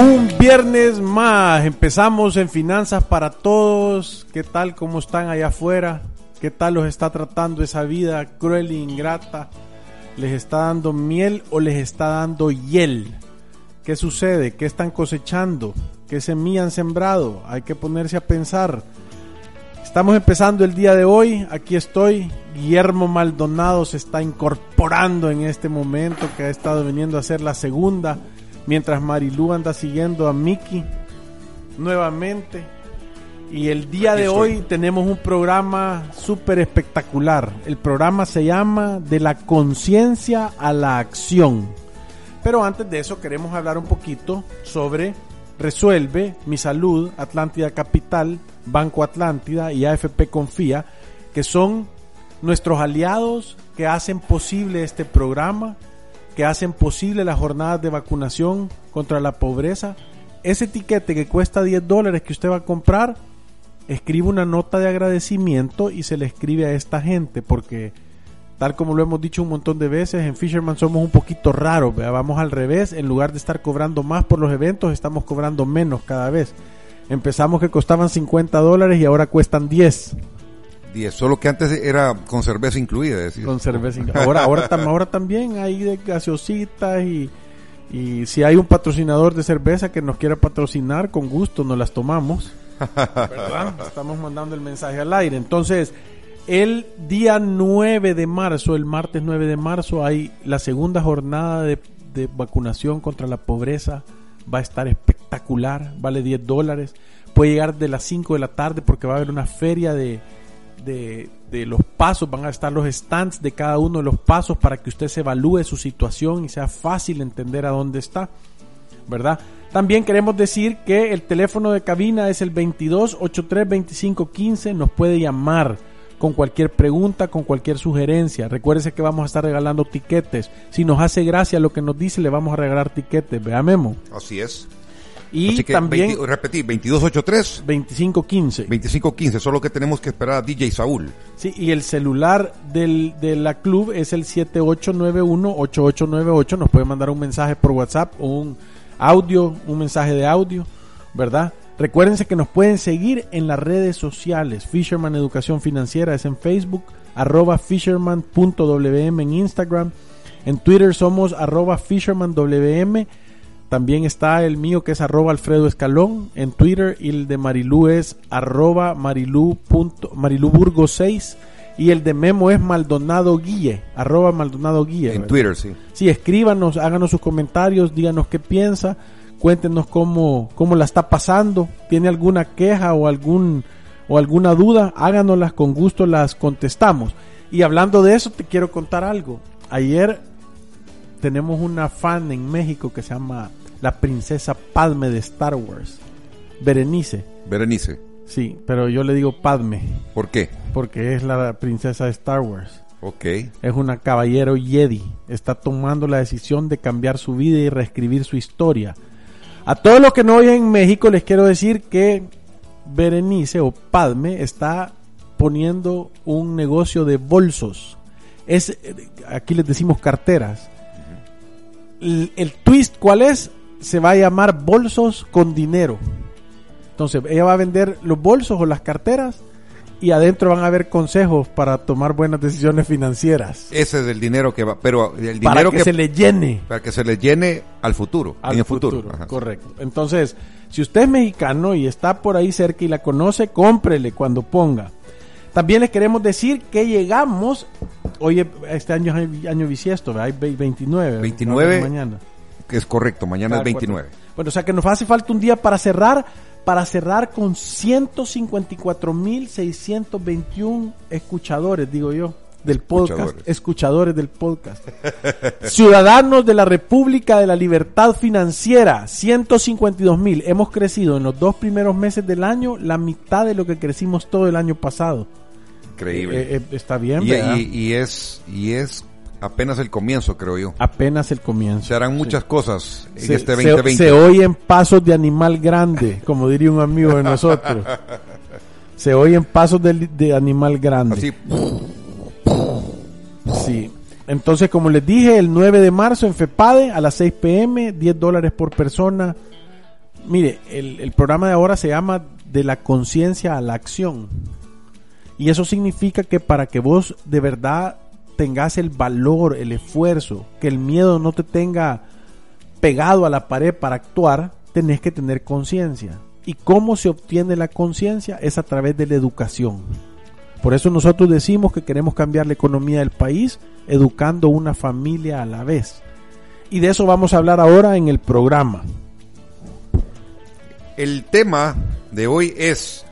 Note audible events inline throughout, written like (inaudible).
Un viernes más, empezamos en Finanzas para Todos. ¿Qué tal? ¿Cómo están allá afuera? ¿Qué tal los está tratando esa vida cruel e ingrata? ¿Les está dando miel o les está dando hiel? ¿Qué sucede? ¿Qué están cosechando? ¿Qué semilla han sembrado? Hay que ponerse a pensar. Estamos empezando el día de hoy. Aquí estoy. Guillermo Maldonado se está incorporando en este momento que ha estado viniendo a hacer la segunda mientras Marilú anda siguiendo a Mickey nuevamente. Y el día de hoy tenemos un programa súper espectacular. El programa se llama De la conciencia a la acción. Pero antes de eso queremos hablar un poquito sobre Resuelve, Mi Salud, Atlántida Capital, Banco Atlántida y AFP Confía, que son nuestros aliados que hacen posible este programa que hacen posible las jornadas de vacunación contra la pobreza. Ese etiquete que cuesta 10 dólares que usted va a comprar, escribe una nota de agradecimiento y se le escribe a esta gente, porque tal como lo hemos dicho un montón de veces, en Fisherman somos un poquito raros, vamos al revés, en lugar de estar cobrando más por los eventos, estamos cobrando menos cada vez. Empezamos que costaban 50 dólares y ahora cuestan 10. 10, solo que antes era con cerveza incluida. Decir. Con cerveza incluida. Ahora, ahora, ahora también hay de gaseositas y, y si hay un patrocinador de cerveza que nos quiera patrocinar, con gusto nos las tomamos. ¿Verdad? (laughs) Estamos mandando el mensaje al aire. Entonces, el día 9 de marzo, el martes 9 de marzo, hay la segunda jornada de, de vacunación contra la pobreza. Va a estar espectacular, vale 10 dólares. Puede llegar de las 5 de la tarde porque va a haber una feria de, de, de, los pasos, van a estar los stands de cada uno de los pasos para que usted se evalúe su situación y sea fácil entender a dónde está, ¿verdad? También queremos decir que el teléfono de cabina es el 22 83 25 15, nos puede llamar con cualquier pregunta, con cualquier sugerencia. Recuérdese que vamos a estar regalando tiquetes. Si nos hace gracia lo que nos dice, le vamos a regalar tiquetes. Vea Memo. Así es. Y también. 20, repetí, 2283. 2515. 2515, solo que tenemos que esperar a DJ Saúl. Sí, y el celular del, de la club es el 7891-8898. Nos puede mandar un mensaje por WhatsApp o un audio, un mensaje de audio, ¿verdad? Recuérdense que nos pueden seguir en las redes sociales. Fisherman Educación Financiera es en Facebook, arroba fisherman.wm en Instagram. En Twitter somos arroba fishermanwm. También está el mío que es arroba Alfredo Escalón en Twitter y el de Marilú es arroba Marilú, punto, Marilú Burgo 6 y el de Memo es Maldonado Guille, arroba Maldonado Guille. En ¿verdad? Twitter, sí. Sí, escríbanos, háganos sus comentarios, díganos qué piensa, cuéntenos cómo, cómo la está pasando, tiene alguna queja o algún o alguna duda, háganoslas con gusto, las contestamos. Y hablando de eso, te quiero contar algo. Ayer tenemos una fan en México que se llama la princesa Padme de Star Wars. Berenice. Berenice. Sí, pero yo le digo Padme. ¿Por qué? Porque es la princesa de Star Wars. Ok. Es una caballero Jedi. Está tomando la decisión de cambiar su vida y reescribir su historia. A todos los que no oyen en México les quiero decir que Berenice o Padme está poniendo un negocio de bolsos. Es, aquí les decimos carteras. El, el twist, ¿cuál es? Se va a llamar bolsos con dinero. Entonces, ella va a vender los bolsos o las carteras y adentro van a haber consejos para tomar buenas decisiones financieras. Ese es el dinero que va, pero el dinero para que, que, se le llene. Para que se le llene al futuro, al en el futuro. futuro. Correcto. Entonces, si usted es mexicano y está por ahí cerca y la conoce, cómprele cuando ponga. También les queremos decir que llegamos, hoy este año es año bisiesto, hay 29. 29 mañana. Es correcto, mañana es 29. Bueno, o sea que nos hace falta un día para cerrar, para cerrar con 154.621 escuchadores, digo yo, del podcast, escuchadores, del podcast. (laughs) Ciudadanos de la República de la Libertad Financiera, 152.000. Hemos crecido en los dos primeros meses del año la mitad de lo que crecimos todo el año pasado. Increíble. Eh, eh, está bien, y, ¿verdad? y- y es y es apenas el comienzo, creo yo. Apenas el comienzo. Se harán muchas cosas en Se, este se- 2020. se oyen pasos de animal grande, como diría un amigo de nosotros. (laughs) Se oyen pasos de, de animal grande. Así, Sí. Entonces, como les dije, el 9 de marzo en FEPADE a las 6 pm, 10 dólares por persona. Mire, el, el programa de ahora se llama De la conciencia a la acción. Y eso significa que para que vos de verdad tengas el valor, el esfuerzo, que el miedo no te tenga pegado a la pared para actuar, tenés que tener conciencia. ¿Y cómo se obtiene la conciencia? Es a través de la educación. Por eso nosotros decimos que queremos cambiar la economía del país educando una familia a la vez. Y de eso vamos a hablar ahora en el programa. el tema de hoy es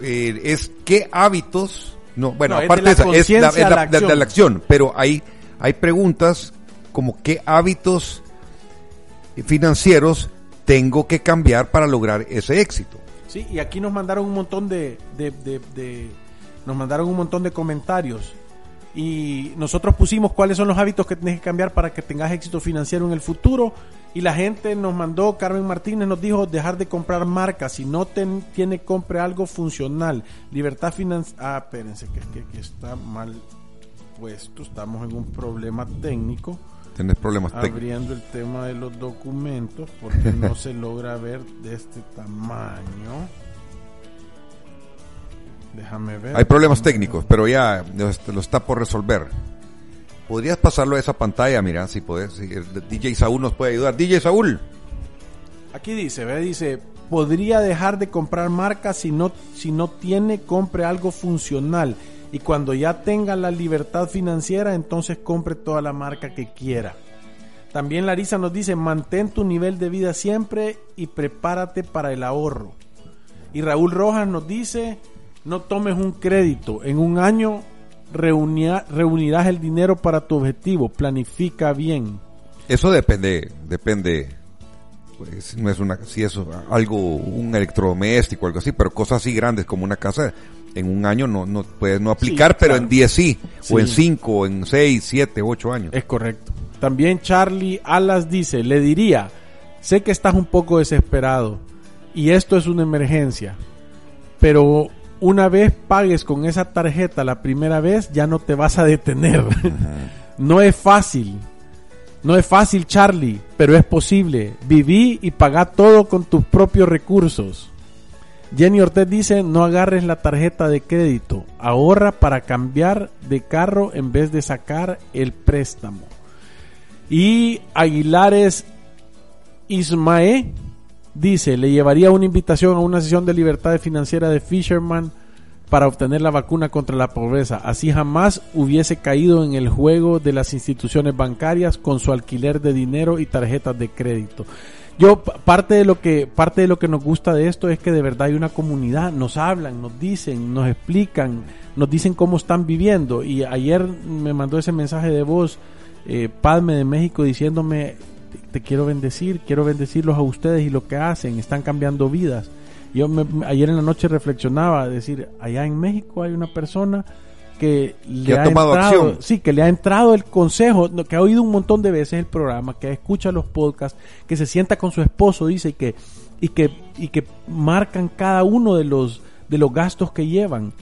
eh, es qué hábitos no bueno No, es aparte de la esa, es la, es a la- la de- la acción pero hay hay preguntas como qué hábitos financieros tengo que cambiar para lograr ese éxito Sí, y aquí nos mandaron un montón de- de- de- nos mandaron un montón de comentarios. Y nosotros pusimos cuáles son los hábitos que tienes que cambiar para que tengas éxito financiero en el futuro. Y la gente nos mandó, Carmen Martínez nos dijo dejar de comprar marcas. Si no ten- tiene, compre algo funcional. Libertad financiera. Ah, espérense, que, que, que está mal puesto. Estamos en un problema técnico. tenés problemas técnicos Abriendo el tema de los documentos porque no se logra ver de este tamaño. Déjame ver. hay problemas técnicos pero ya lo est- lo está por resolver podrías pasarlo a esa pantalla mira si podés si DJ Saúl nos puede ayudar DJ Saúl Aquí dice, ve, dice, podría dejar de comprar marcas si no, si no tiene, compre algo funcional. Y cuando ya tenga la libertad financiera, entonces compre toda la marca que quiera. También Larisa nos dice, mantén tu nivel de vida siempre y prepárate para el ahorro. Y Raúl Rojas nos dice, no tomes un crédito. En un año reunia- reunirás el dinero para tu objetivo. Planifica bien. Eso depende, depende. Pues, no es una, si es algo, un electrodoméstico, algo así, pero cosas así grandes como una casa, en un año no, no puedes no aplicar, Sí, pero claro. en 10 sí, Sí. o en 5, o en 6, 7, 8 años. Es correcto. También Charlie Alas dice, le diría, sé que estás un poco desesperado y esto es una emergencia, pero una vez pagues con esa tarjeta la primera vez ya no te vas a detener. (laughs) no es fácil. No es fácil, Charlie, pero es posible. Viví y pagá todo con tus propios recursos. Jenny Ortez dice, no agarres la tarjeta de crédito, ahorra para cambiar de carro en vez de sacar el préstamo. Y Aguilares Ismae dice, le llevaría una invitación a una sesión de libertad financiera de Fisherman para obtener la vacuna contra la pobreza. Así jamás hubiese caído en el juego de las instituciones bancarias con su alquiler de dinero y tarjetas de crédito. Yo parte de lo que parte de lo que nos gusta de esto es que de verdad hay una comunidad, nos hablan, nos dicen, nos explican, nos dicen cómo están viviendo y ayer me mandó ese mensaje de voz eh, Padme de México diciéndome te, quiero bendecir, quiero bendecirlos a ustedes y lo que hacen, están cambiando vidas. Yo me- ayer en la noche reflexionaba, decir, allá en México hay una persona que le ha tomado entrado, acción. sí, que le ha entrado el consejo, que ha oído un montón de veces el programa, que escucha los podcasts, que se sienta con su esposo, dice, y que, y que, y que marcan cada uno de los, de los gastos que llevan,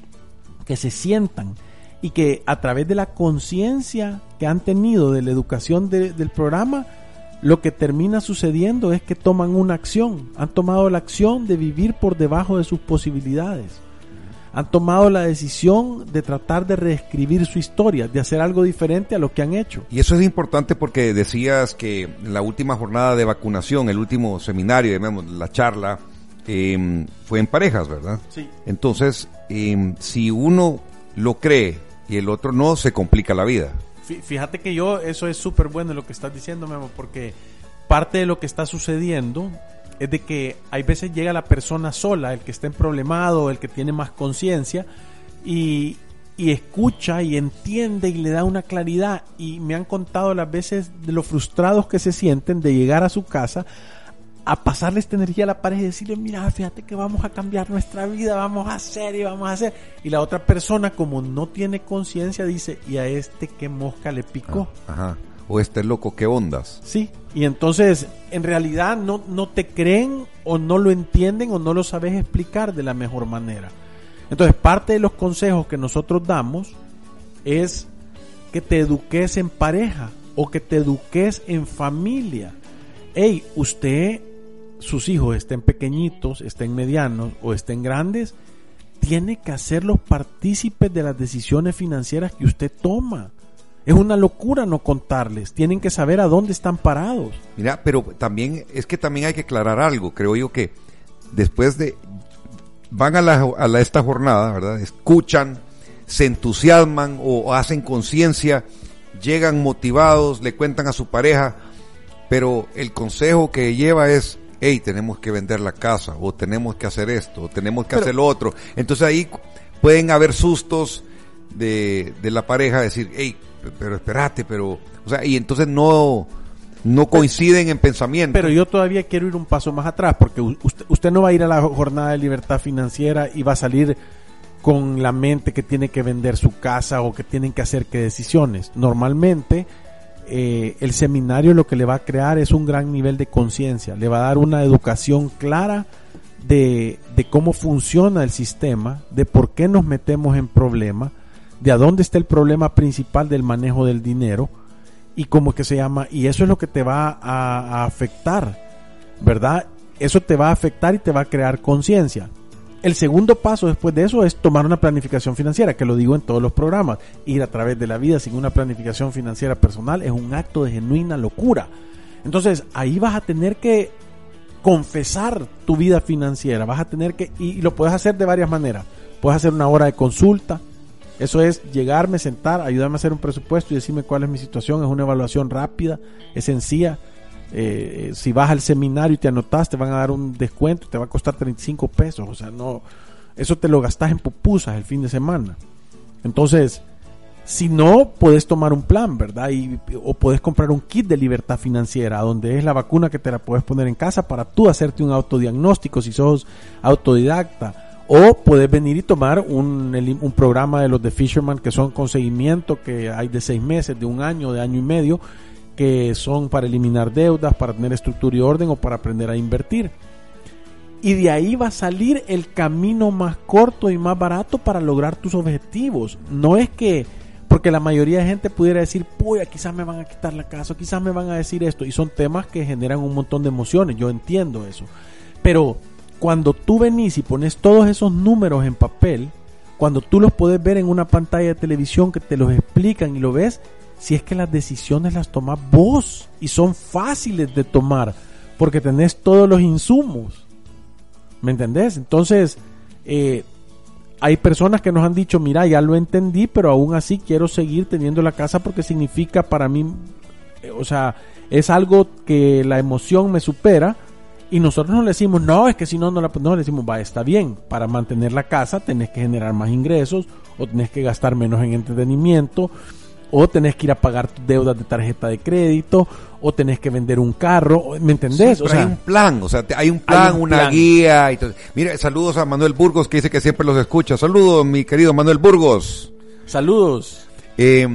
que se sientan, y que a través de la conciencia que han tenido de la educación de- del programa, lo que termina sucediendo es que toman una acción, han tomado la acción de vivir por debajo de sus posibilidades han tomado la decisión de tratar de reescribir su historia, de hacer algo diferente a lo que han hecho. Y eso es importante porque decías que la última jornada de vacunación, el último seminario, digamos, la charla, eh, fue en parejas, ¿verdad? Sí. Entonces, eh, si uno lo cree y el otro no, se complica la vida. Fí- Fíjate que yo, eso es súper bueno lo que estás diciendo, Memo, porque parte de lo que está sucediendo es de que hay veces llega la persona sola, el que está en problemado, el que tiene más conciencia, y, y escucha y entiende y le da una claridad. Y me han contado las veces de lo frustrados que se sienten de llegar a su casa a pasarle esta energía a la pareja y decirle, mira, fíjate que vamos a cambiar nuestra vida, vamos a hacer y vamos a hacer. Y la otra persona, como no tiene conciencia, dice, ¿y a este qué mosca le picó? Ah, ajá. O este loco, ¿qué ondas? Sí, y entonces en realidad no, no te creen o no lo entienden o no lo sabes explicar de la mejor manera. Entonces parte de los consejos que nosotros damos es que te eduques en pareja o que te eduques en familia. Hey, usted, sus hijos estén pequeñitos, estén medianos o estén grandes, tiene que hacerlos partícipes de las decisiones financieras que usted toma. Es una locura no contarles. Tienen que saber a dónde están parados. Mira, pero también es que también hay que aclarar algo. Creo yo que después de van a, la, a esta jornada, ¿verdad? Escuchan, se entusiasman o hacen conciencia, llegan motivados, le cuentan a su pareja, pero el consejo que lleva es, hey, tenemos que vender la casa, o tenemos que hacer esto, o tenemos que Pero- hacer lo otro. Entonces ahí pueden haber sustos de, de la pareja, decir, hey, pero espérate, pero, o sea, y entonces no, no coinciden en pensamiento. Pero yo todavía quiero ir un paso más atrás, porque usted, usted no va a ir a la jornada de libertad financiera y va a salir con la mente que tiene que vender su casa o que tienen que hacer qué decisiones. Normalmente eh, el seminario lo que le va a crear es un gran nivel de conciencia, le va a dar una educación clara de, cómo funciona el sistema, de por qué nos metemos en problemas, de a dónde está el problema principal del manejo del dinero y cómo que se llama, y eso es lo que te va a afectar, ¿verdad? Eso te va a afectar y te va a crear conciencia. El segundo paso después de eso es tomar una planificación financiera, que lo digo en todos los programas. Ir a través de la vida sin una planificación financiera personal es un acto de genuina locura. Entonces ahí vas a tener que confesar tu vida financiera, vas a tener que, y, lo puedes hacer de varias maneras. Puedes hacer una hora de consulta, eso es llegarme, sentar, ayudarme a hacer un presupuesto y decirme cuál es mi situación. Es una evaluación rápida, es sencilla. Eh, si vas al seminario y te anotas, te van a dar un descuento, te va a costar 35 pesos. O sea, no, eso te lo gastas en pupusas el fin de semana. Entonces, si no, puedes tomar un plan, ¿verdad? Y, o puedes comprar un kit de libertad financiera, donde es la vacuna que te la puedes poner en casa para tú hacerte un autodiagnóstico si sos autodidacta. O puedes venir y tomar un, un programa de los de Fisherman que son con seguimiento, que hay de seis meses, de un año, de año y medio, que son para eliminar deudas, para tener estructura y orden o para aprender a invertir. Y de ahí va a salir el camino más corto y más barato para lograr tus objetivos. No es que, porque la mayoría de gente pudiera decir, puya, quizás me van a quitar la casa, quizás me van a decir esto. Y son temas que generan un montón de emociones, yo entiendo eso. Pero cuando tú venís y pones todos esos números en papel, cuando tú los puedes ver en una pantalla de televisión que te los explican y lo ves, si es que las decisiones las tomas vos y son fáciles de tomar porque tenés todos los insumos. ¿Me entendés? Entonces, eh, hay personas que nos han dicho, mira, ya lo entendí, pero aún así quiero seguir teniendo la casa porque significa para mí, eh, o sea, es algo que la emoción me supera. Y nosotros no le decimos, no, es que si no, no la no, le decimos, va, está bien, para mantener la casa tenés que generar más ingresos, o tenés que gastar menos en entretenimiento, o tenés que ir a pagar tus deudas de tarjeta de crédito, o tenés que vender un carro, ¿me entendés? Sí, o sea, hay un plan, o sea, hay un plan, un una plan. guía. Y todo. Mira, saludos a Manuel Burgos que dice que siempre los escucha. Saludos, mi querido Manuel Burgos. saludos. Eh,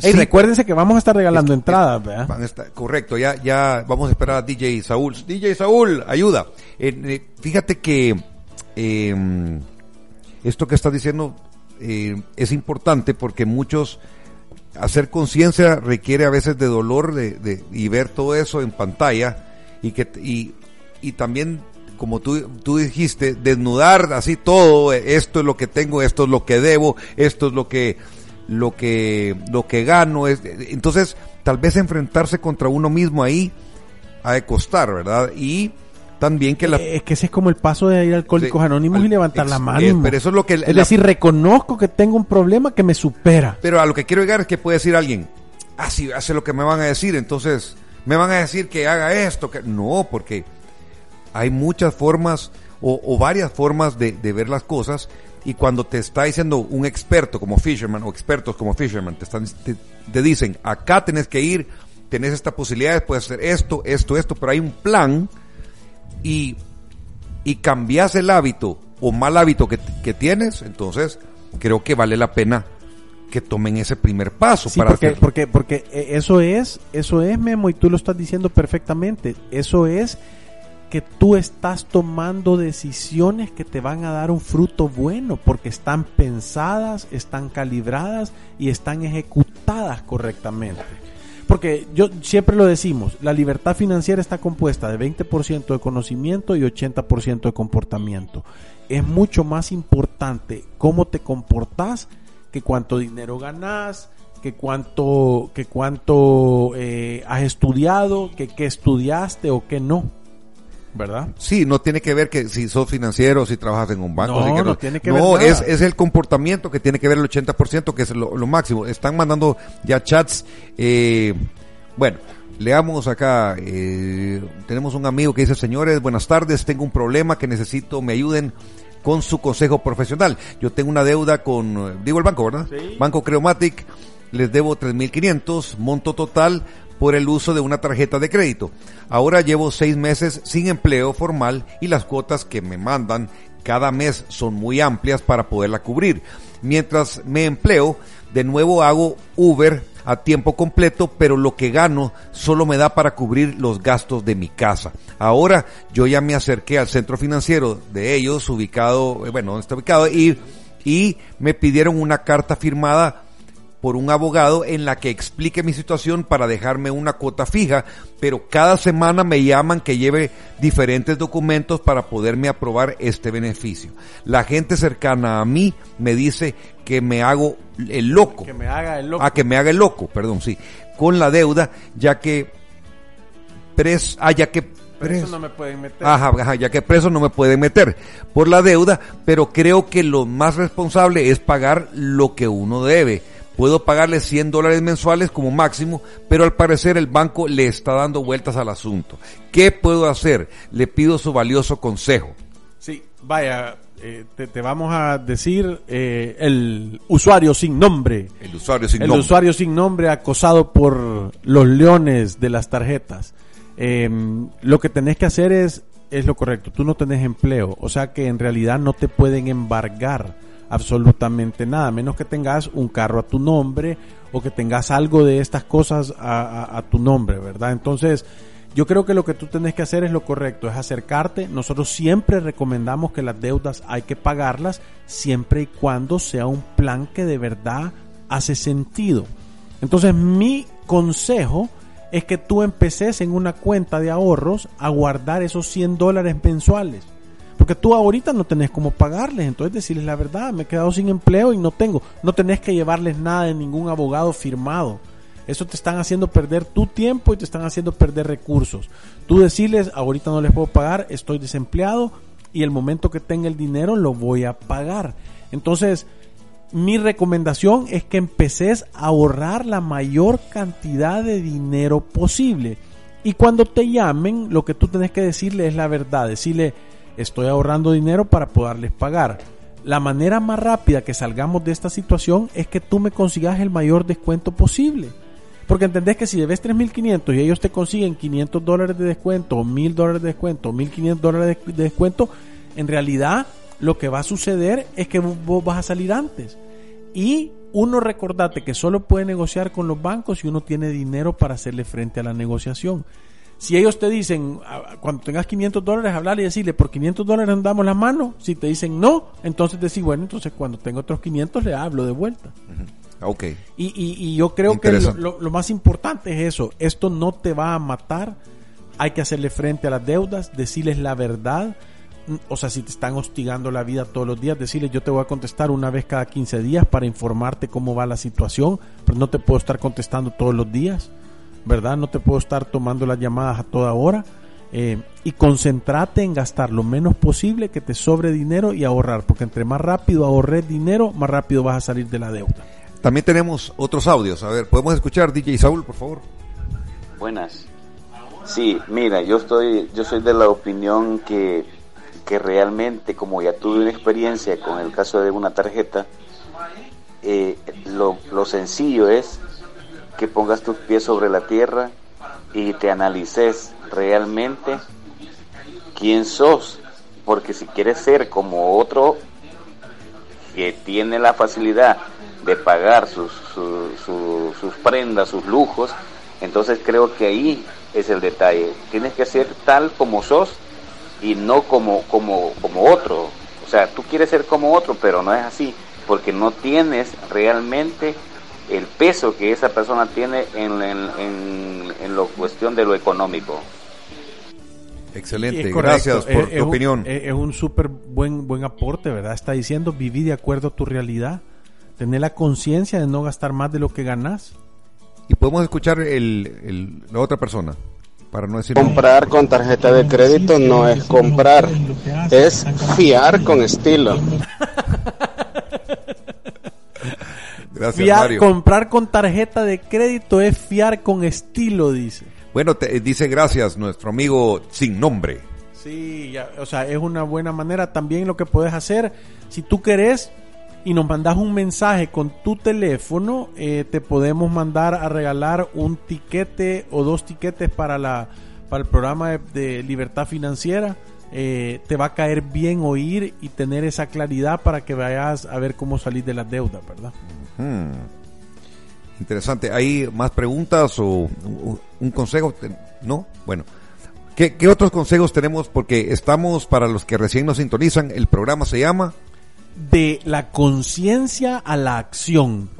Ey, sí, recuérdense que vamos a estar regalando es- entradas, ¿verdad? van a estar- correcto, ya, ya vamos a esperar a DJ Saúl. DJ Saúl, ayuda. Eh, eh, fíjate que eh, esto que estás diciendo eh, es importante porque muchos hacer conciencia requiere a veces de dolor de, de- y ver todo eso en pantalla y que y, y también como tú, tú dijiste desnudar así todo eh, esto es lo que tengo esto es lo que debo esto es lo que lo que lo que gano es entonces tal vez enfrentarse contra uno mismo ahí ha de costar verdad y también que la Eh, Es que ese es como el paso de ir a Alcohólicos Sí, Anónimos al- y levantar la mano. eh, pero eso es lo que Es la- decir, reconozco que tengo un problema que me supera. Pero a lo que quiero llegar es que puede decir alguien, ah, sí, hace lo que me van a decir, entonces Me van a decir que haga esto, que no, porque hay muchas formas o, varias formas de, ver las cosas y cuando te está diciendo un experto como Fisherman o expertos como Fisherman te, están, te, dicen, acá tenés que ir, tenés esta posibilidad, puedes hacer esto, esto, esto, pero hay un plan y, y cambias el hábito o mal hábito que, que tienes, entonces creo que vale la pena que tomen ese primer paso para porque, porque porque eh, eso es eso es Memo y tú lo estás diciendo perfectamente. Eso es que tú estás tomando decisiones que te van a dar un fruto bueno porque están pensadas están calibradas y están ejecutadas correctamente porque yo siempre lo decimos, la libertad financiera está compuesta de 20% de conocimiento y 80% de comportamiento. Es mucho más importante cómo te comportas que cuánto dinero ganas, que cuánto, que cuánto eh, has estudiado, que qué estudiaste o qué no. ¿Verdad? Sí, no tiene que ver que si sos financiero, si trabajas en un banco. No, no, tiene que ver. Es, es el comportamiento que tiene que ver el 80%, que es lo, máximo. Están mandando ya chats. Eh, bueno, leamos acá. Eh, tenemos un amigo que dice, señores, buenas tardes, tengo un problema que necesito, me ayuden con su consejo profesional. Yo tengo una deuda con, digo el banco, ¿verdad? Banco Creomatic, les debo 3.500, monto total por el uso de una tarjeta de crédito. Ahora llevo seis meses sin empleo formal y las cuotas que me mandan cada mes son muy amplias para poderla cubrir. Mientras me empleo, de nuevo hago Uber a tiempo completo, pero lo que gano solo me da para cubrir los gastos de mi casa. Ahora yo ya me acerqué al centro financiero de ellos, ubicado, eh, bueno, donde está ubicado, y, y me pidieron una carta firmada por un abogado en la que explique mi situación para dejarme una cuota fija, pero cada semana me llaman que lleve diferentes documentos para poderme aprobar este beneficio. La gente cercana a mí me dice que me hago el loco. Que me haga el loco. Ah, que me haga el loco, perdón, sí. Con la deuda, ya que pres, ah, ya que preso no me pueden meter. Ajá, ajá, ya que preso no me pueden meter por la deuda, pero creo que lo más responsable es pagar lo que uno debe puedo pagarle 100 dólares mensuales como máximo, pero al parecer el banco le está dando vueltas al asunto. ¿Qué puedo hacer? Le pido su valioso consejo. Sí, vaya, eh, te, vamos a decir eh, el usuario sin nombre. El usuario sin el nombre. usuario sin nombre acosado por los leones de las tarjetas. Em, lo que tenés que hacer es, es lo correcto. Tú no tenés empleo, o sea que en realidad no te pueden embargar absolutamente nada, menos que tengas un carro a tu nombre o que tengas algo de estas cosas a, tu nombre, ¿verdad? Entonces, yo creo que lo que tú tienes que hacer es lo correcto, es acercarte. Nosotros siempre recomendamos que las deudas hay que pagarlas siempre y cuando sea un plan que de verdad hace sentido. Entonces, mi consejo es que tú empeces en una cuenta de ahorros a guardar esos 100 dólares mensuales porque tú ahorita no tenés cómo pagarles, entonces decirles la verdad, me he quedado sin empleo y no tengo. No tenés que llevarles nada de ningún abogado firmado. Eso te están haciendo perder tu tiempo y te están haciendo perder recursos. Tú decirles, ahorita no les puedo pagar, estoy desempleado y el momento que tenga el dinero lo voy a pagar. Entonces, mi recomendación es que empeces a ahorrar la mayor cantidad de dinero posible. Y cuando te llamen, lo que tú tenés que decirle es la verdad. Decirle, estoy ahorrando dinero para poderles pagar. La manera más rápida que salgamos de esta situación es que tú me consigas el mayor descuento posible. Porque entendés que si debes 3.500 y ellos te consiguen 500 dólares de descuento, o 1.000 dólares de descuento, o 1.500 dólares de descuento, en realidad lo que va a suceder es que vos vas a salir antes. Y uno recordate que solo puede negociar con los bancos si uno tiene dinero para hacerle frente a la negociación. Si ellos te dicen, cuando tengas 500 dólares, hablarle y decirle, por 500 dólares nos damos la mano. Si te dicen no, entonces decir, bueno, entonces cuando tengo otros 500 le hablo de vuelta. Ok. Y, y, yo creo que lo, lo, más importante es eso. Esto no te va a matar. Hay que hacerle frente a las deudas, decirles la verdad. O sea, si te están hostigando la vida todos los días, decirles yo te voy a contestar una vez cada 15 días para informarte cómo va la situación, pero no te puedo estar contestando todos los días. ¿Verdad? No te puedo estar tomando las llamadas a toda hora. Eh, y concentrate en gastar lo menos posible, que te sobre dinero y ahorrar, porque entre más rápido ahorres dinero, más rápido vas a salir de la deuda. También tenemos otros audios. A ver, ¿podemos escuchar DJ Saúl, por favor? Buenas. Sí, mira, yo estoy, yo soy de la opinión que, que realmente, como ya tuve una experiencia con el caso de una tarjeta, eh, lo, lo sencillo es que pongas tus pies sobre la tierra y te analices realmente quién sos, porque si quieres ser como otro que tiene la facilidad de pagar sus, sus prendas, sus lujos, entonces creo que ahí es el detalle. Tienes que ser tal como sos y no como, como, como otro. O sea, tú quieres ser como otro, pero no es así, porque no tienes realmente el peso que esa persona tiene en, en, en, la cuestión de lo económico. Excelente, gracias por tu opinión. es un súper buen, buen aporte, ¿verdad? Está diciendo vivir de acuerdo a tu realidad, tener la conciencia de no gastar más de lo que ganas. Y podemos escuchar el, la otra persona. Para no decir comprar con tarjeta de crédito no es comprar, es fiar con estilo. (laughs) Gracias, Comprar con tarjeta de crédito es fiar con estilo, dice. Bueno, te, dice gracias nuestro amigo sin nombre. Sí, o sea, es una buena manera. También lo que puedes hacer, si tú querés y nos mandas un mensaje con tu teléfono, eh, te podemos mandar a regalar un tiquete o dos tiquetes para, la, para el programa de, libertad financiera. Eh, te va a caer bien oír y tener esa claridad para que vayas a ver cómo salir de las deudas, ¿verdad? Interesante. ¿Hay más preguntas o un consejo? ¿No? Bueno. ¿Qué, ¿Qué, otros consejos tenemos? Porque estamos, para los que recién nos sintonizan, el programa se llama... De la conciencia a la acción.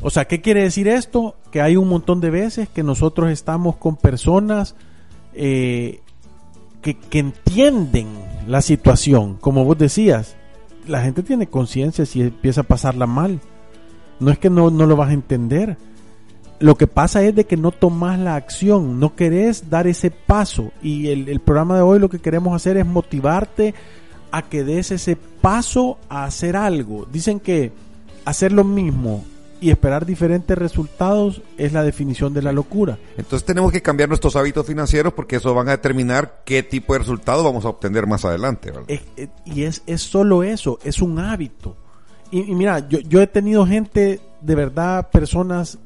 O sea, ¿qué quiere decir esto? Que hay un montón de veces que nosotros estamos con personas eh, que, que entienden la situación. Como vos decías, la gente tiene conciencia si empieza a pasarla mal. No es que no, no lo vas a entender. Lo que pasa es de que no tomas la acción, no querés dar ese paso. Y el, el programa de hoy lo que queremos hacer es motivarte a que des ese paso a hacer algo. Dicen que hacer lo mismo y esperar diferentes resultados es la definición de la locura. Entonces tenemos que cambiar nuestros hábitos financieros porque eso van a determinar qué tipo de resultado vamos a obtener más adelante. y es, es solo eso, es un hábito y, mira, yo, yo he tenido gente, de verdad, personas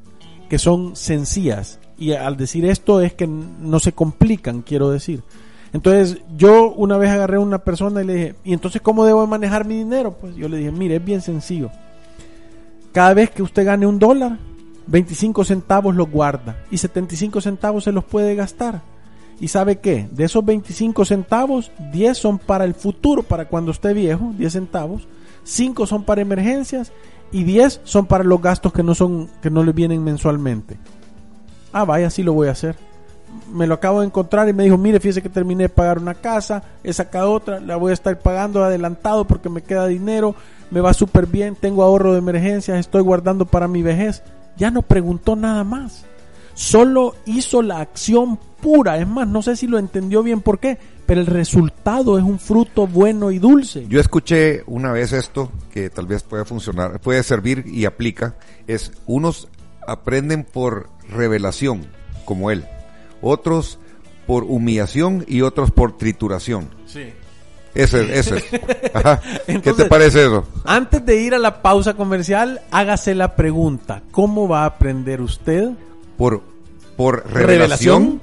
que son sencillas. Y al decir esto es que no se complican, quiero decir. Entonces, yo una vez agarré a una persona y le dije, ¿y entonces cómo debo manejar mi dinero? Pues yo le dije, mire, es bien sencillo. Cada vez que usted gane un dólar, 25 centavos los guarda y 75 centavos se los puede gastar. ¿Y sabe qué? De esos 25 centavos, 10 son para el futuro, para cuando esté viejo, 10 centavos. 5 son para emergencias y 10 son para los gastos que no son que no le vienen mensualmente. Ah, vaya, sí lo voy a hacer. Me lo acabo de encontrar y me dijo, mire, fíjese que terminé de pagar una casa, he sacado otra, la voy a estar pagando adelantado porque me queda dinero, me va súper bien, tengo ahorro de emergencias, estoy guardando para mi vejez. Ya no preguntó nada más. Solo hizo la acción pura. Es más, no sé si lo entendió bien por qué, pero el resultado es un fruto bueno y dulce. Yo escuché una vez esto que tal vez pueda funcionar, puede servir y aplica, es unos aprenden por revelación, como él, otros por humillación y otros por trituración. Sí. Ese, ese. (laughs) ¿Qué te parece eso? Antes de ir a la pausa comercial, hágase la pregunta, ¿cómo va a aprender usted? Por, por revelación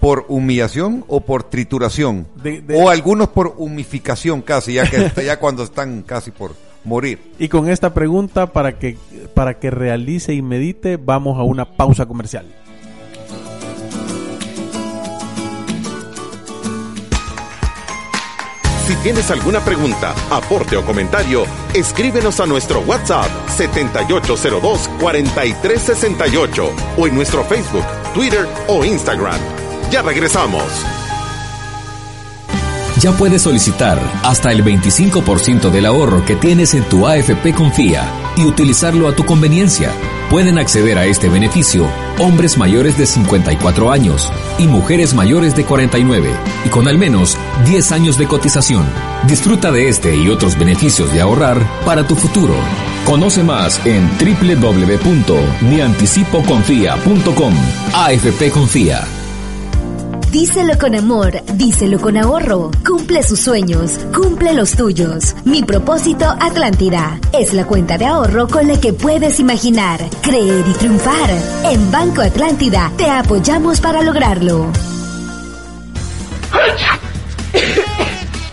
por humillación o por trituración. O algunos por humificación casi, ya que ya cuando están casi por morir. Y con esta pregunta, para que, para que realice y medite, vamos a una pausa comercial. Si tienes alguna pregunta, aporte o comentario, escríbenos a nuestro WhatsApp 7802-4368 o en nuestro Facebook, Twitter o Instagram. Ya regresamos. Ya puedes solicitar hasta el 25% del ahorro que tienes en tu AFP Confía y utilizarlo a tu conveniencia. Pueden acceder a este beneficio hombres mayores de 54 años y mujeres mayores de 49 y con al menos 10 años de cotización. Disfruta de este y otros beneficios de ahorrar para tu futuro. Conoce más en www.mianticipoconfía.com. AFP Confía Díselo con amor, díselo con ahorro. Cumple sus sueños, cumple los tuyos. Mi propósito Atlántida es la cuenta de ahorro con la que puedes imaginar, creer y triunfar. En Banco Atlántida te apoyamos para lograrlo.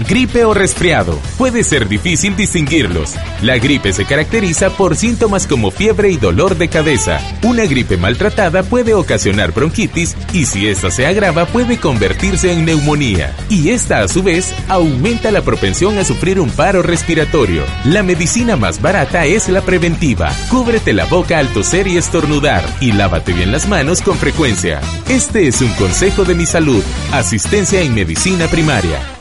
Gripe o resfriado. Puede ser difícil distinguirlos. La gripe se caracteriza por síntomas como fiebre y dolor de cabeza. Una gripe maltratada puede ocasionar bronquitis y si esta se agrava puede convertirse en neumonía. Y esta a su vez aumenta la propensión a sufrir un paro respiratorio. La medicina más barata es la preventiva. Cúbrete la boca al toser y estornudar y lávate bien las manos con frecuencia. Este es un consejo de mi salud. Asistencia en medicina primaria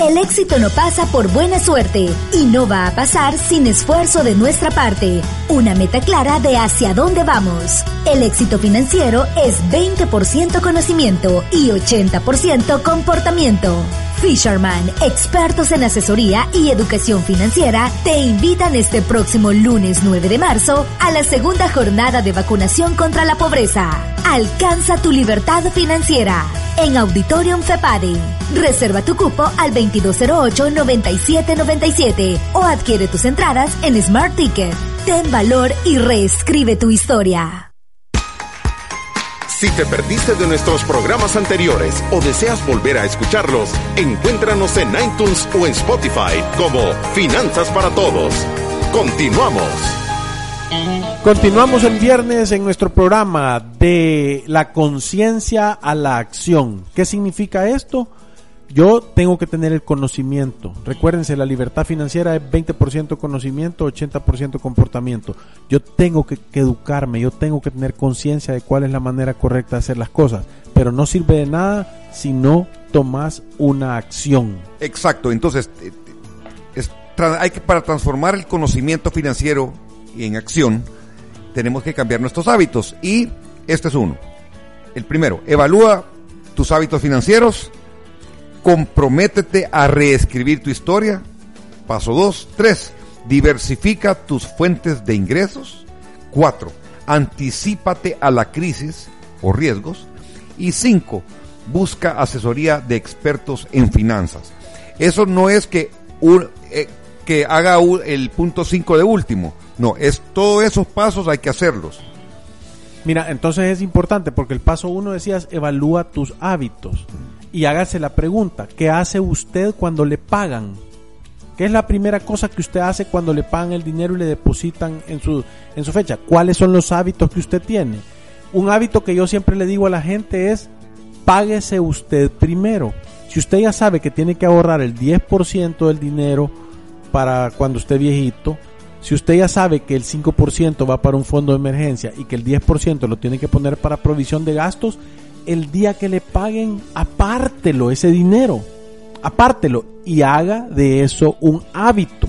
el éxito no pasa por buena suerte y no va a pasar sin esfuerzo de nuestra parte. Una meta clara de hacia dónde vamos. El éxito financiero es 20% conocimiento y 80% comportamiento. Fisherman, expertos en asesoría y educación financiera, te invitan este próximo lunes 9 de marzo a la segunda jornada de vacunación contra la pobreza. Alcanza tu libertad financiera en Auditorium FEPADE. Reserva tu cupo al 2208-9797 o adquiere tus entradas en Smart Ticket. Ten valor y reescribe tu historia. Si te perdiste de nuestros programas anteriores o deseas volver a escucharlos, encuéntranos en iTunes o en Spotify como Finanzas para Todos. Continuamos. Continuamos el viernes en nuestro programa de la conciencia a la acción. ¿Qué significa esto? Yo tengo que tener el conocimiento. Recuérdense, la libertad financiera es 20% conocimiento, 80% comportamiento. Yo tengo que, educarme, yo tengo que tener conciencia de cuál es la manera correcta de hacer las cosas. Pero no sirve de nada si no tomas una acción. Exacto, entonces eh, es, hay que para transformar el conocimiento financiero en acción, tenemos que cambiar nuestros hábitos. Y este es uno. El primero, evalúa tus hábitos financieros, comprométete a reescribir tu historia. Paso dos, tres, diversifica tus fuentes de ingresos. Cuatro, anticípate a la crisis o riesgos. Y cinco, busca asesoría de expertos en finanzas. Eso no es que, eh, que haga el punto cinco de último. No, es todos esos pasos hay que hacerlos. Mira, entonces es importante porque el paso uno decías, evalúa tus hábitos y hágase la pregunta, ¿qué hace usted cuando le pagan? ¿Qué es la primera cosa que usted hace cuando le pagan el dinero y le depositan en su, en su fecha? ¿Cuáles son los hábitos que usted tiene? Un hábito que yo siempre le digo a la gente es, páguese usted primero. Si usted ya sabe que tiene que ahorrar el 10% del dinero para cuando esté viejito, si usted ya sabe que el 5% va para un fondo de emergencia y que el 10% lo tiene que poner para provisión de gastos, el día que le paguen, apártelo ese dinero. Apártelo y haga de eso un hábito.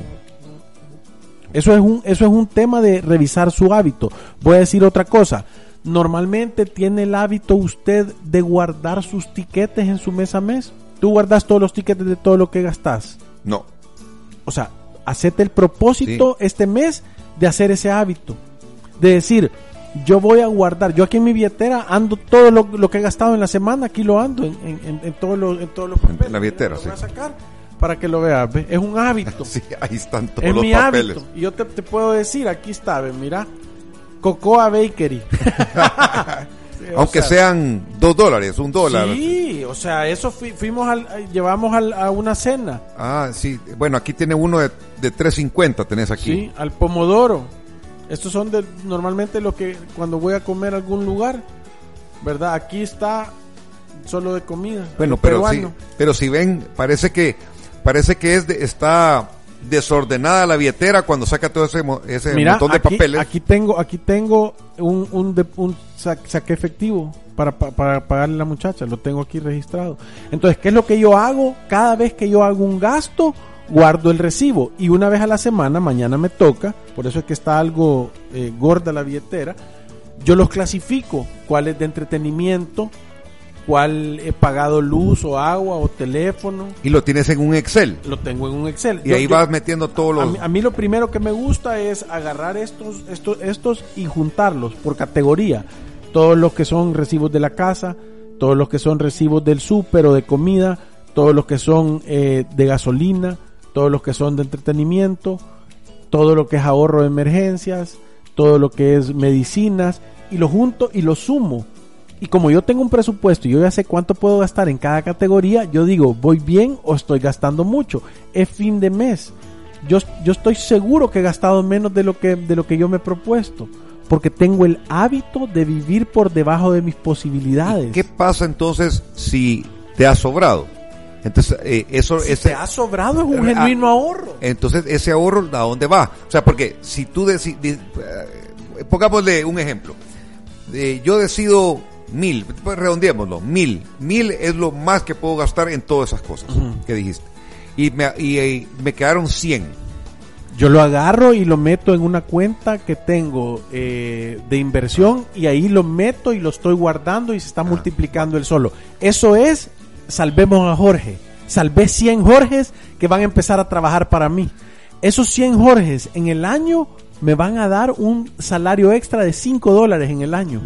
Eso es un, eso es un tema de revisar su hábito. Voy a decir otra cosa. Normalmente tiene el hábito usted de guardar sus tiquetes en su mes a mes. ¿Tú guardas todos los tiquetes de todo lo que gastas? No. O sea, hacete el propósito este mes de hacer ese hábito. De decir, yo voy a guardar, yo aquí en mi billetera ando todo lo, que he gastado en la semana, aquí lo ando en, en, en todos los en todos los papeles. En la billetera, sí. Voy a sacar para que lo veas, es un hábito. (laughs) sí, ahí están todos es los mi papeles. Hábito. Y yo te, te, puedo decir, aquí está, ¿ves? mira, Cocoa Bakery. (laughs) Aunque sean dos dólares, un dólar. Sí, o sea, eso fuimos al, llevamos al, a una cena. Ah, sí. Bueno, aquí tiene uno de, de 3.50, tenés aquí. Sí, al pomodoro. Estos son de, normalmente lo que cuando voy a comer a algún lugar, ¿verdad? Aquí está solo de comida. Bueno, pero sí, pero si ven, parece que parece que es de, está desordenada la billetera cuando saca todo ese, ese montón de aquí, papeles. Aquí tengo, aquí tengo un, un, un saque efectivo. para, pa- para pagarle a la muchacha, lo tengo aquí registrado. Entonces, ¿qué es lo que yo hago? Cada vez que yo hago un gasto, guardo el recibo y una vez a la semana, mañana me toca, por eso es que está algo eh, gorda la billetera, yo los clasifico, cuál es de entretenimiento, cuál he pagado luz o agua o teléfono, Y lo tienes en un Excel. lo tengo en un Excel. Y Yo- ahí yo- vas metiendo todos a los... mí, a mí lo primero que me gusta es agarrar estos, estos, estos y juntarlos por categoría. Todos los que son recibos de la casa, todos los que son recibos del súper o de comida, todos los que son eh, de gasolina, todos los que son de entretenimiento, todo lo que es ahorro de emergencias, todo lo que es medicinas, y lo junto y lo sumo. Y como yo tengo un presupuesto y yo ya sé cuánto puedo gastar en cada categoría, yo digo, ¿voy bien o estoy gastando mucho? Es fin de mes. Yo, yo estoy seguro que he gastado menos de lo que, de lo que yo me he propuesto. Porque tengo el hábito de vivir por debajo de mis posibilidades. ¿Qué pasa entonces si te ha sobrado? Entonces, eh, eso Si ese- te ha sobrado es un Ah, genuino ahorro. Entonces, ese ahorro, ¿a dónde va? O sea, porque si tú decides, pongámosle un ejemplo. Eh, yo decido mil, pues redondeémoslo, mil. Mil es lo más que puedo gastar en todas esas cosas que dijiste. Y me, y, eh, me quedaron 100. Yo lo agarro y lo meto en una cuenta que tengo eh, de inversión y ahí lo meto y lo estoy guardando y se está multiplicando el solo. Eso es, salvemos a Jorge. Salvé 100 Jorges que van a empezar a trabajar para mí. Esos 100 Jorges en el año me van a dar un salario extra de 5 dólares en el año.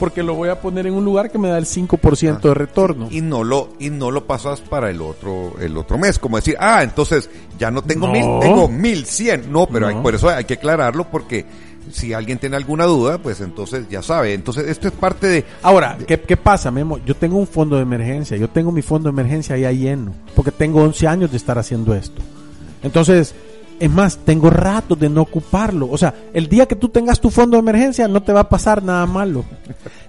Porque lo voy a poner en un lugar que me da el 5% de retorno. y no lo y no lo pasas para el otro el otro mes como decir ah entonces ya no tengo No. mil tengo mil cien no pero No. hay- por eso hay que aclararlo porque si alguien tiene alguna duda pues entonces ya sabe entonces esto es parte de Ahora, ¿qué, qué pasa, Memo? Yo tengo un fondo de emergencia, yo tengo mi fondo de emergencia ya lleno, porque tengo 11 años de estar haciendo esto. Entonces, es más, tengo ratos de no ocuparlo. O sea, el día que tú tengas tu fondo de emergencia no te va a pasar nada malo.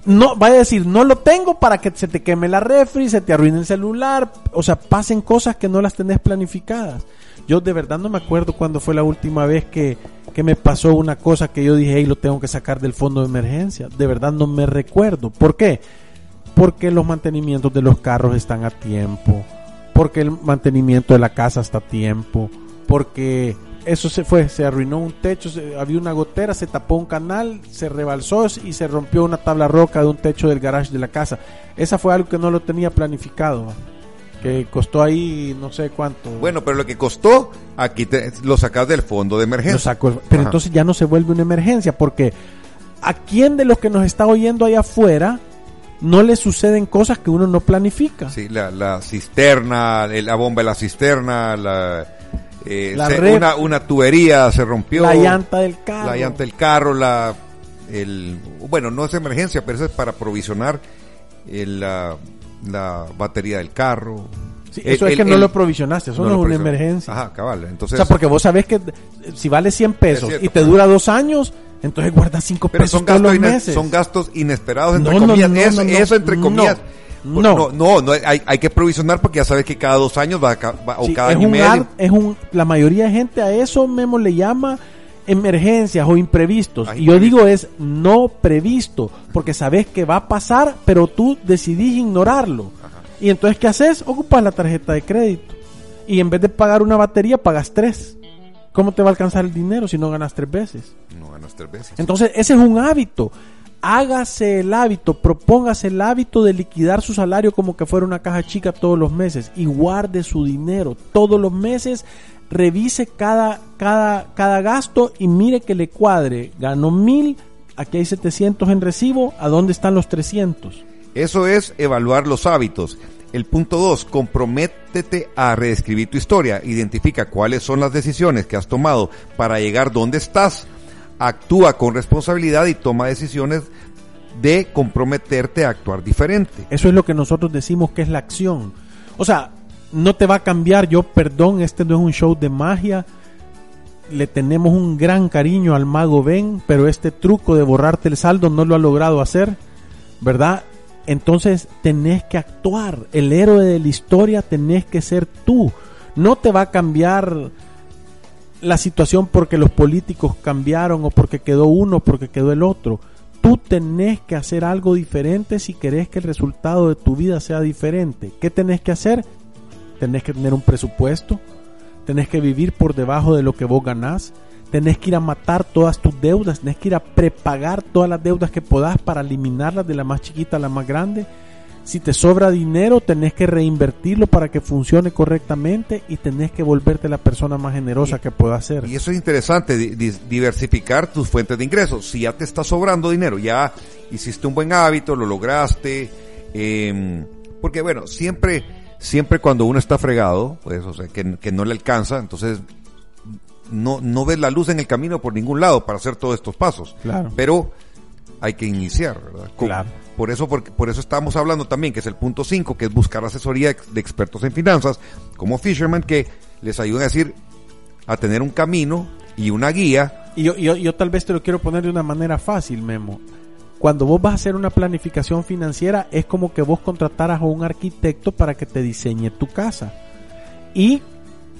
No, vaya a decir, no lo tengo para que se te queme la refri, se te arruine el celular, o sea, pasen cosas que no las tenés planificadas. Yo de verdad no me acuerdo cuándo fue la última vez que, que me pasó una cosa que yo dije, hey, lo tengo que sacar del fondo de emergencia. De verdad no me recuerdo. ¿Por qué? Porque los mantenimientos de los carros están a tiempo. Porque el mantenimiento de la casa está a tiempo. Porque eso se fue, se arruinó un techo, se- había una gotera, se tapó un canal, se rebalsó y se rompió una tabla roca de un techo del garage de la casa. Esa fue algo que no lo tenía planificado. Que costó ahí no sé cuánto. bueno pero lo que costó aquí te- lo sacas del fondo de Lo emergencia saco. Pero Ajá. entonces ya no se vuelve una emergencia, porque ¿a quién de los que nos está oyendo allá afuera no le suceden cosas que uno no planifica? Sí, la, la cisterna, la bomba de la cisterna, la, eh, La se- red. una, una tubería se rompió. La llanta del carro. La llanta del carro, la, el, bueno, no es emergencia, pero eso es para provisionar el, la, la batería del carro. Sí, El- eso es el- que no lo provisionaste, eso no, es una emergencia. Ajá, cabal. Entonces, o sea, porque vos sabés que si vale 100 pesos cierto, y te dura dos años, entonces guardas 5 pero pesos son gastos, los meses. son gastos inesperados, entre No, no, comillas. no, eso, entre comillas. No. no, no, no, hay, hay que provisionar porque ya sabes que cada dos años va, va- o Sí, cada es año un medio. es un, la mayoría de gente a eso Memo le llama emergencias o imprevistos. Y yo digo es no previsto, porque sabes que va a pasar, pero tú decidís ignorarlo. Y entonces, ¿qué haces? Ocupas la tarjeta de crédito. Y en vez de pagar una batería, pagas tres. ¿Cómo te va a alcanzar el dinero si no ganas tres veces? No ganas tres veces. Entonces, ese es un hábito. Hágase el hábito, propóngase el hábito de liquidar su salario como que fuera una caja chica todos los meses y guarde su dinero todos los meses. Revise cada, cada, cada gasto y mire que le cuadre. Ganó mil, aquí hay 700 en recibo, ¿a dónde están los 300? Eso es evaluar los hábitos. El punto dos, comprométete a reescribir tu historia. Identifica cuáles son las decisiones que has tomado para llegar donde estás. Actúa con responsabilidad y toma decisiones de comprometerte a actuar diferente. Eso es lo que nosotros decimos que es la acción. O sea, no te va a cambiar. Yo, perdón, este no es un show de magia. Le tenemos un gran cariño al mago Ben, pero este truco de borrarte el saldo no lo ha logrado hacer, ¿verdad? Entonces tenés que actuar. El héroe de la historia tenés que ser tú. No te va a cambiar la situación porque los políticos cambiaron o porque quedó uno, porque quedó el otro. tú tenés que hacer algo diferente si querés que el resultado de tu vida sea diferente. ¿Qué tenés que hacer? Tenés que tener un presupuesto, tenés que vivir por debajo de lo que vos ganás, tenés que ir a matar todas tus deudas, tenés que ir a prepagar todas las deudas que podás para eliminarlas de la más chiquita a la más grande si te sobra dinero, tenés que reinvertirlo para que funcione correctamente y tenés que volverte la persona más generosa que pueda ser. Y eso es interesante, diversificar tus fuentes de ingresos. Si ya te está sobrando dinero, ya hiciste un buen hábito, lo lograste, eh, porque bueno, siempre, siempre cuando uno está fregado, pues, o sea, que, que no le alcanza, entonces no, no ves la luz en el camino por ningún lado para hacer todos estos pasos. Claro. Pero hay que iniciar, ¿verdad? Claro. Por eso, por, por eso estamos hablando también, que es el punto 5, que es buscar asesoría de expertos en finanzas, como Fisherman, que les ayuden a decir, a tener un camino y una guía. Y yo, yo, yo tal vez te lo quiero poner de una manera fácil, Memo. Cuando vos vas a hacer una planificación financiera, es como que vos contrataras a un arquitecto para que te diseñe tu casa. Y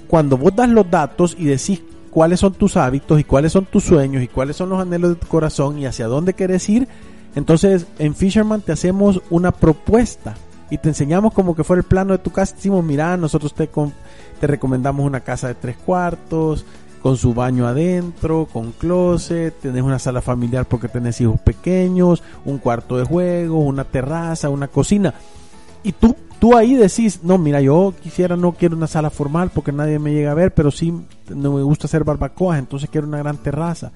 cuando vos das los datos y decís cuáles son tus hábitos y cuáles son tus sueños y cuáles son los anhelos de tu corazón y hacia dónde quieres ir, entonces, en Fisherman te hacemos una propuesta y te enseñamos como que fuera el plano de tu casa. Decimos, mira, nosotros te, te recomendamos una casa de tres cuartos, con su baño adentro, con closet, tenés una sala familiar porque tenés hijos pequeños, un cuarto de juego, una terraza, una cocina. Y tú, tú ahí decís, no, mira, yo quisiera, no quiero una sala formal porque nadie me llega a ver, pero sí no me gusta hacer barbacoas, entonces quiero una gran terraza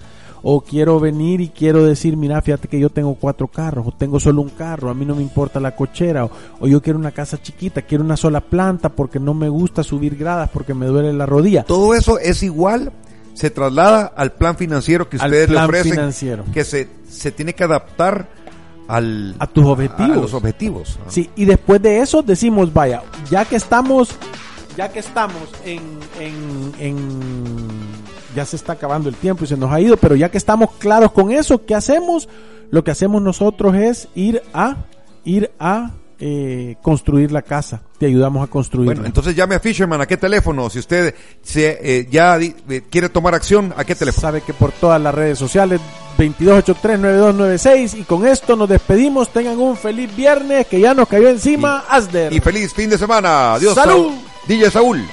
o quiero venir y quiero decir, mira, fíjate que yo tengo cuatro carros, o tengo solo un carro, a mí no me importa la cochera, o, yo quiero una casa chiquita, quiero una sola planta porque no me gusta subir gradas porque me duele la rodilla. Todo eso es igual, se traslada al plan financiero que ustedes le ofrecen, financiero. que se, se tiene que adaptar al, a tus objetivos. A los objetivos. Sí, y después de eso decimos, vaya, ya que estamos, ya que estamos en, en, en ya se está acabando el tiempo y se nos ha ido, pero ya que estamos claros con eso, ¿qué hacemos? Lo que hacemos nosotros es ir a, ir a eh, construir la casa. Te ayudamos a construir. Bueno, entonces llame a Fisherman. ¿A qué teléfono? Si usted se, eh, ya eh, quiere tomar acción, ¿a qué teléfono? Sabe que por todas las redes sociales 2283-9296 y con esto nos despedimos. Tengan un feliz viernes que ya nos cayó encima y, Asder. Y feliz fin de semana. Adiós. Salud. DJ Saúl.